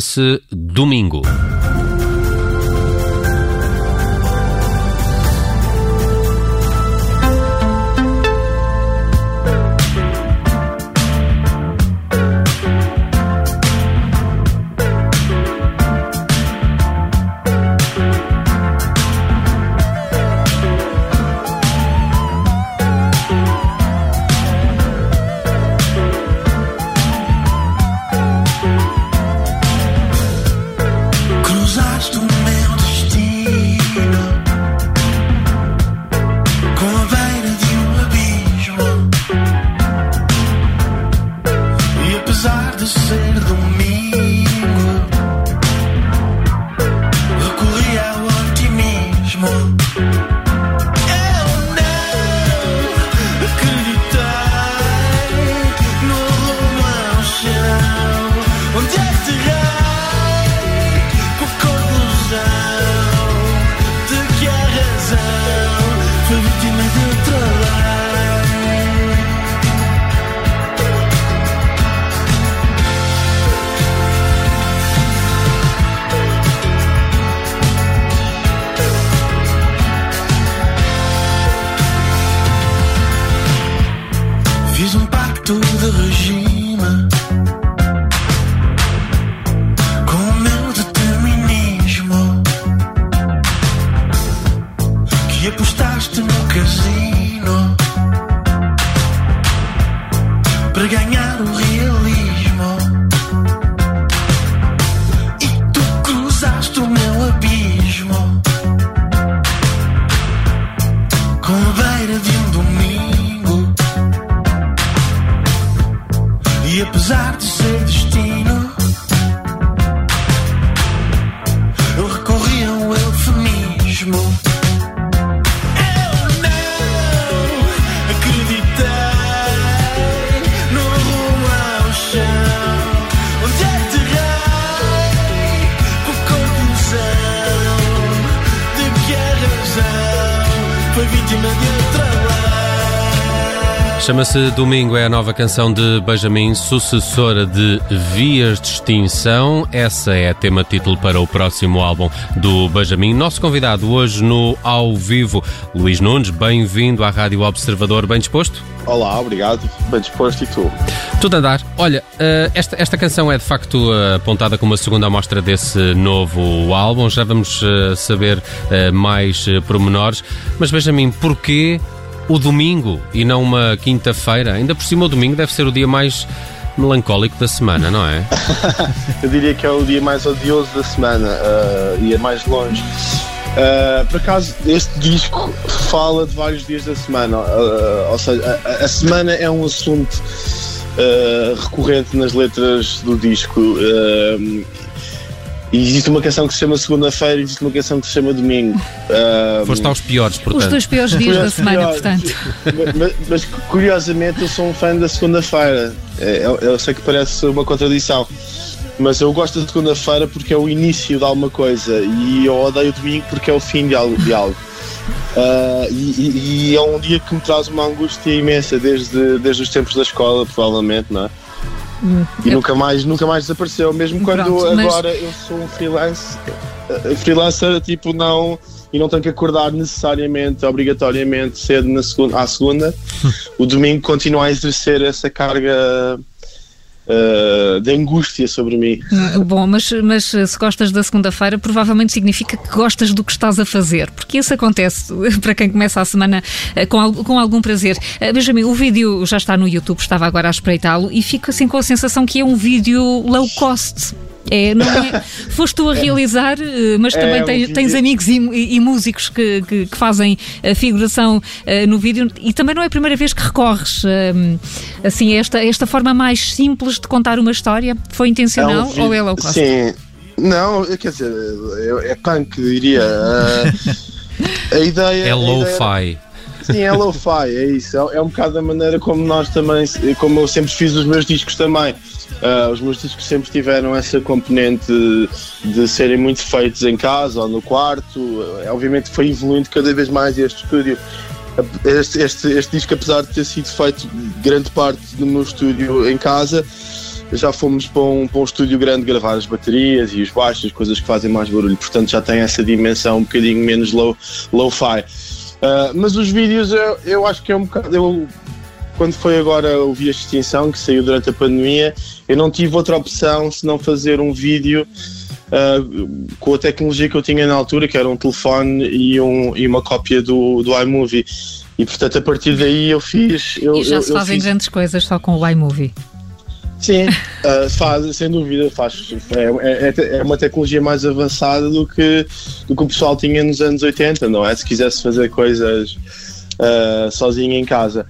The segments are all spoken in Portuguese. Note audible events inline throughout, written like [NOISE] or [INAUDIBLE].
chama-se Domingo. Casino. Para ganhar o realismo. E tu cruzaste o meu abismo. Com a beira de um domingo. E apesar de Chama-se Domingo, é a nova canção de Benjamin, sucessora de Vias de Extinção. Essa é tema título para o próximo álbum do Benjamin. Nosso convidado hoje no Ao Vivo, Luís Nunes, bem-vindo à Rádio Observador, bem disposto? Olá, obrigado. Bem disposto e tu? Tudo a andar. Olha, eh, esta, esta canção é de facto apontada como a segunda amostra desse novo álbum. Já vamos eh, saber eh, mais pormenores. Mas Benjamin, porquê o domingo e não uma quinta-feira? Ainda por cima, o domingo deve ser o dia mais melancólico da semana, não é? [LAUGHS] Eu diria que é o dia mais odioso da semana ah, e é mais longe. Ah, por acaso, este disco fala de vários dias da semana, ah, ou seja, a, a semana é um assunto recorrente nas letras do disco. E existe uma canção que se chama Segunda-feira e existe uma canção que se chama Domingo. Ah, Foste aos piores, Os portanto. dois piores dias da semana, curioso. portanto. mas, mas, curiosamente eu sou um fã da segunda-feira. É, Eu, eu sei que parece uma contradição, mas eu gosto da segunda-feira porque é o início de alguma coisa e eu odeio o domingo porque é o fim de algo. De algo. E, e- e é um dia que me traz uma angústia imensa desde, desde os tempos da escola, provavelmente, não é? E eu- nunca mais, nunca mais desapareceu, mesmo quando Pronto, mas- agora eu sou um freelance, eh, freelancer, tipo, não, e não tenho que acordar necessariamente, obrigatoriamente, cedo na segunda, à segunda, [LAUGHS] o domingo continua a exercer essa carga eh, de angústia sobre mim. Hum, Bom, mas, mas se gostas da segunda-feira, provavelmente significa que gostas do que estás a fazer, porque isso acontece [LAUGHS] para quem começa a semana eh, com, com algum prazer. Eh, Benjamin, o vídeo já está no YouTube, estava agora a espreitá-lo e fico assim com a sensação que é um vídeo low cost. É, não é? Foste tu a realizar, eh, mas É também um tens, tens amigos e, e- músicos que, que- que fazem a figuração eh, no vídeo e também não é a primeira vez que recorres eh, assim, a esta, a esta forma mais simples de contar uma história. Foi intencional um vídeo- ou é low cost? Sim, não, quer dizer, é, é punk, diria. [LAUGHS] Ah, a ideia. É a low-fi. Sim, é lo-fi, é isso. É, é um bocado da maneira como nós também, como eu sempre fiz os meus discos também. Ah, os meus discos sempre tiveram essa componente de, de serem muito feitos em casa ou no quarto. Ah, obviamente foi evoluindo cada vez mais este estúdio. Este, este, este disco, apesar de ter sido feito grande parte do meu estúdio em casa, já fomos para um, para um estúdio grande gravar as baterias e os baixos, as coisas que fazem mais barulho, portanto já tem essa dimensão um bocadinho menos low, low-fi. Uh, mas os vídeos eu, eu acho que é um bocado. Eu, quando foi agora o Via Extinção, que saiu durante a pandemia, eu não tive outra opção senão fazer um vídeo uh, com a tecnologia que eu tinha na altura, que era um telefone e, um, e uma cópia do, do iMovie. E portanto, a partir daí eu fiz. Eu, e já eu, se fazem fiz- grandes coisas só com o iMovie. Sim, uh, [LAUGHS] faz, sem dúvida, faz. É, é, é uma tecnologia mais avançada do que, do que o pessoal tinha nos anos 80, não é? Se quisesse fazer coisas uh, sozinho em casa.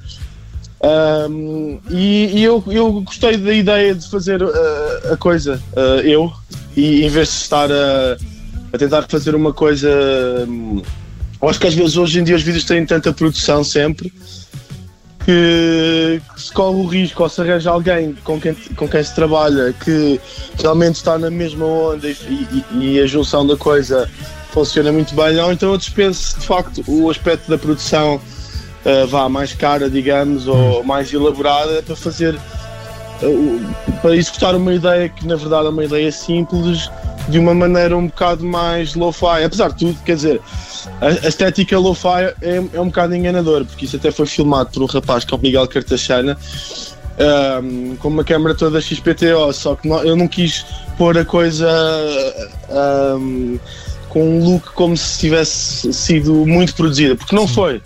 Um, e e eu, eu gostei da ideia de fazer uh, a coisa, uh, eu, e em vez de estar a, a tentar fazer uma coisa. eu acho que às vezes hoje em dia os vídeos têm tanta produção sempre que, que se corre o risco ou se arranja alguém com quem, com quem se trabalha que realmente está na mesma onda e, e- e a junção da coisa funciona muito bem, ou então eu dispenso de facto o aspecto da produção uh, vá mais cara, digamos, ou mais elaborada para fazer o- para executar uma ideia que na verdade é uma ideia simples de uma maneira um bocado mais lo-fi, apesar de tudo, quer dizer, a, a estética lo-fi é, é um bocado enganador, porque isso até foi filmado por um rapaz que é o Miguel Cartachana um, com uma câmera toda XPTO, só que não- eu não quis pôr a coisa um, com um look como se tivesse sido muito produzida, porque não foi.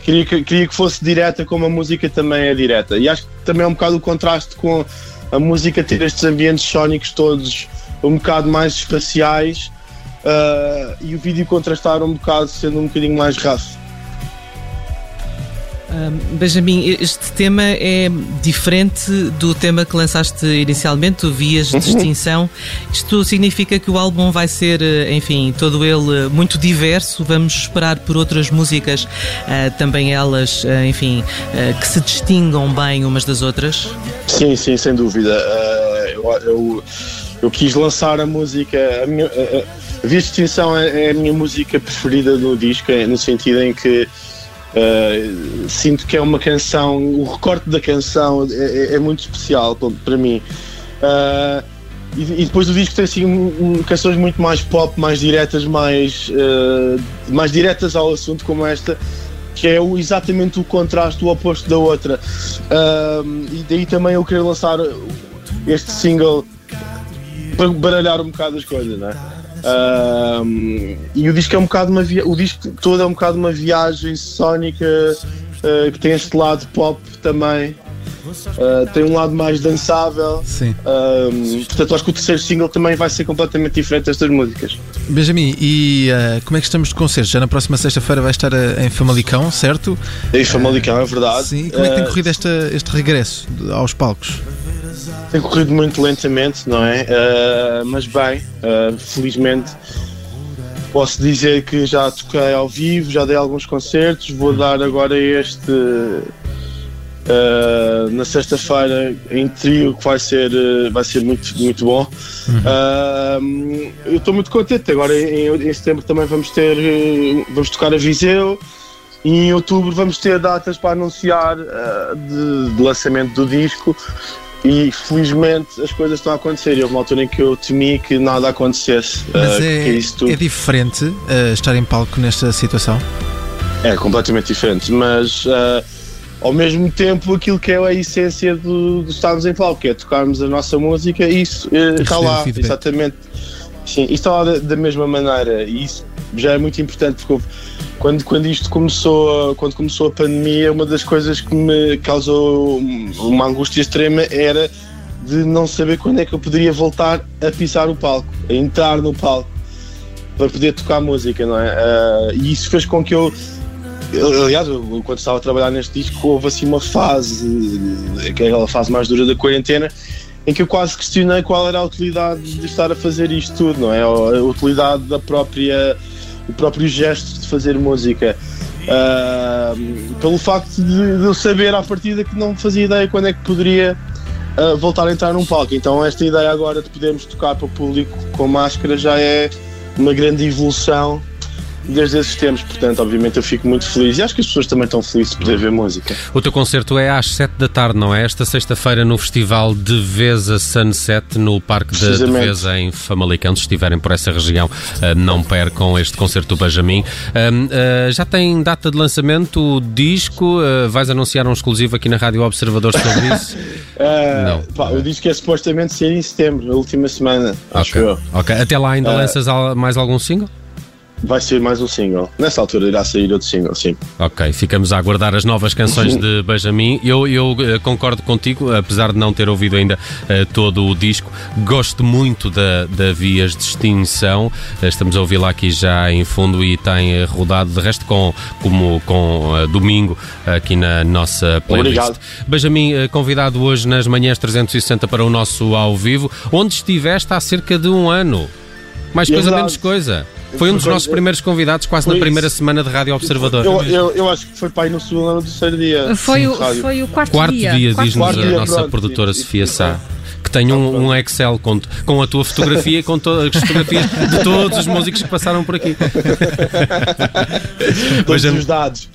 Queria que, queria que fosse direta como a música também é direta. E acho que também é um bocado o contraste com a música ter estes ambientes sónicos todos um bocado mais espaciais uh, e o vídeo contrastar um bocado sendo um bocadinho mais raso. Ahm, Benjamin, este tema é diferente do tema que lançaste inicialmente, o Vias de [LAUGHS] Extinção. Isto significa que o álbum vai ser, eh, enfim, todo ele eh, muito diverso. Vamos esperar por outras músicas, ah, também elas, ah, enfim, ah, que se distingam bem umas das outras. Sim, sim, sem dúvida. Uh, eu, eu, eu quis lançar a música. A, minha, a, Extinção é, é a minha música preferida no disco, é no sentido em que uh, sinto que é uma canção. O recorte da canção é, é- é muito especial pa- para mim. Uh, e, e depois o disco tem assim, um- canções muito mais pop, mais diretas, mais, uh, mais diretas ao assunto, como esta que é o- exatamente o contraste, o oposto da outra. E daí também eu queria lançar este single para baralhar um bocado as coisas, não é? E o disco é um bocado uma via... o disco todo é um bocado uma viagem sónica ah, que tem este lado pop também. Ah, tem um lado mais dançável. Sim. Portanto, acho que o terceiro single também vai ser completamente diferente destas músicas. Benjamin, e eh, como é que estamos de concertos? Já na próxima sexta-feira vai estar em Famalicão, certo? E Famalicão, é verdade. Sim. Como é que tem corrido esta- este regresso aos palcos? Tem corrido muito lentamente, não é? Ah, mas bem, ah, felizmente posso dizer que já toquei ao vivo, já dei alguns concertos, vou dar agora este ah, na sexta-feira em trio que vai ser, ah, vai ser muito, muito bom. Ah, eu estou muito contente. Agora em, em setembro também vamos ter vamos tocar a Viseu. E em outubro vamos ter datas para anunciar de, de lançamento do disco e felizmente as coisas estão a acontecer. Houve uma altura em que eu temi que nada acontecesse. Mas que é, é diferente eh, estar em palco nesta situação? é completamente diferente, mas ah, ao mesmo tempo aquilo que é a essência do, do estarmos em palco, que é tocarmos a nossa música, isso está lá, exatamente. Sim, isso está lá da, da mesma maneira e isso já é muito importante porque quando, quando isto começou, quando começou a pandemia, uma das coisas que me causou uma angústia extrema era de não saber quando é que eu poderia voltar a pisar o palco, a entrar no palco para poder tocar música, não é? Ah, e isso fez com que eu Aliás, eu, quando estava a trabalhar neste disco, houve assim uma fase, que aquela fase mais dura da quarentena, em que eu quase questionei qual era a utilidade de estar a fazer isto tudo, não é? A utilidade da própria, do próprio gesto de fazer música. Ah, pelo facto de, de eu saber à partida que não fazia ideia quando é que poderia ah, voltar a entrar num palco. Então, esta ideia agora de podermos tocar para o público com máscara já é uma grande evolução desde esses tempos, portanto, obviamente eu fico muito feliz e acho que as pessoas também estão felizes de poder ver música. O teu concerto é às 7 da tarde, não é? Esta sexta-feira no Festival de Veza Sunset, no Parque de. Veza, em Famalicão. Se estiverem por essa região, ah, não percam este concerto do Benjamin. Ahm, ah, já tem data de lançamento o disco? Ah, vais anunciar um exclusivo aqui na Rádio Observador sobre isso? [LAUGHS] Não. pá, eu disse que é supostamente sair em setembro, na última semana, acho ok. eu. ok. Até lá ainda Ah. lanças mais algum single? Vai ser mais um single. Nessa altura irá sair outro single, sim. Ok, ficamos a aguardar as novas canções de Benjamin. Eu, eu eh, concordo contigo, apesar de não ter ouvido ainda eh, todo o disco. Gosto muito da, da Vias de Extinção. Eh, estamos a ouvi-la aqui já em fundo e tem rodado, de resto, com, como, com eh, domingo aqui na nossa playlist. Obrigado. Benjamin, convidado hoje nas manhãs 360 para o nosso ao vivo, onde estiveste há cerca de um ano. Mais coisa, verdade. menos coisa. Foi um dos nossos primeiros convidados, quase na primeira semana de Rádio Observador. Eu, eu, eu acho que foi para aí no segundo ou no terceiro dia. Foi, o, foi o quarto, Quarto dia, Quarto diz-nos a dia, nossa pronto. produtora Sofia Sá. Que tem um, um Excel com, com a tua fotografia e com todas as fotografias de todos os músicos que passaram por aqui. Todos os dados.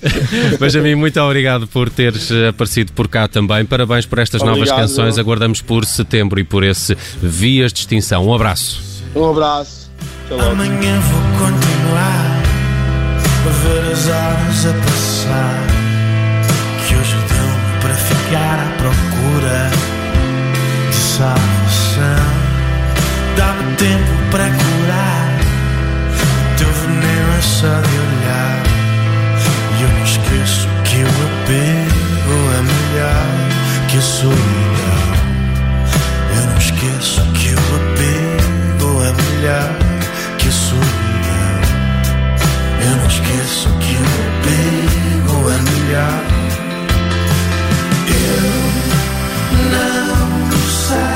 Benjamin, muito obrigado por teres aparecido por cá também. Parabéns por estas novas Obrigado. canções. Aguardamos por setembro e por esse Vias de Extinção. Um abraço. Um abraço. Até logo. Amanhã vou continuar a ver as horas a passar. Que hoje deu para ficar à procura de salvação. Dá-me tempo para curar. O teu veneno é só de olhar. E eu não esqueço que o apego é melhor que a solidão. Eu não esqueço que o apego é melhor Eu esqueço que o apego é melhor. Eu não sei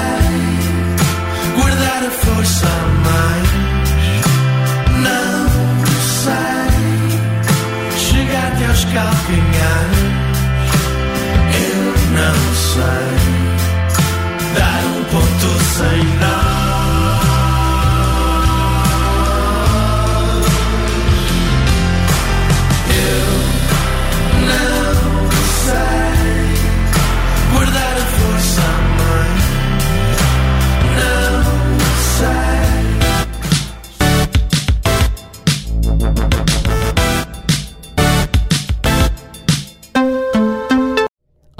guardar a força a mais. Não sei chegar-te aos calcanhares.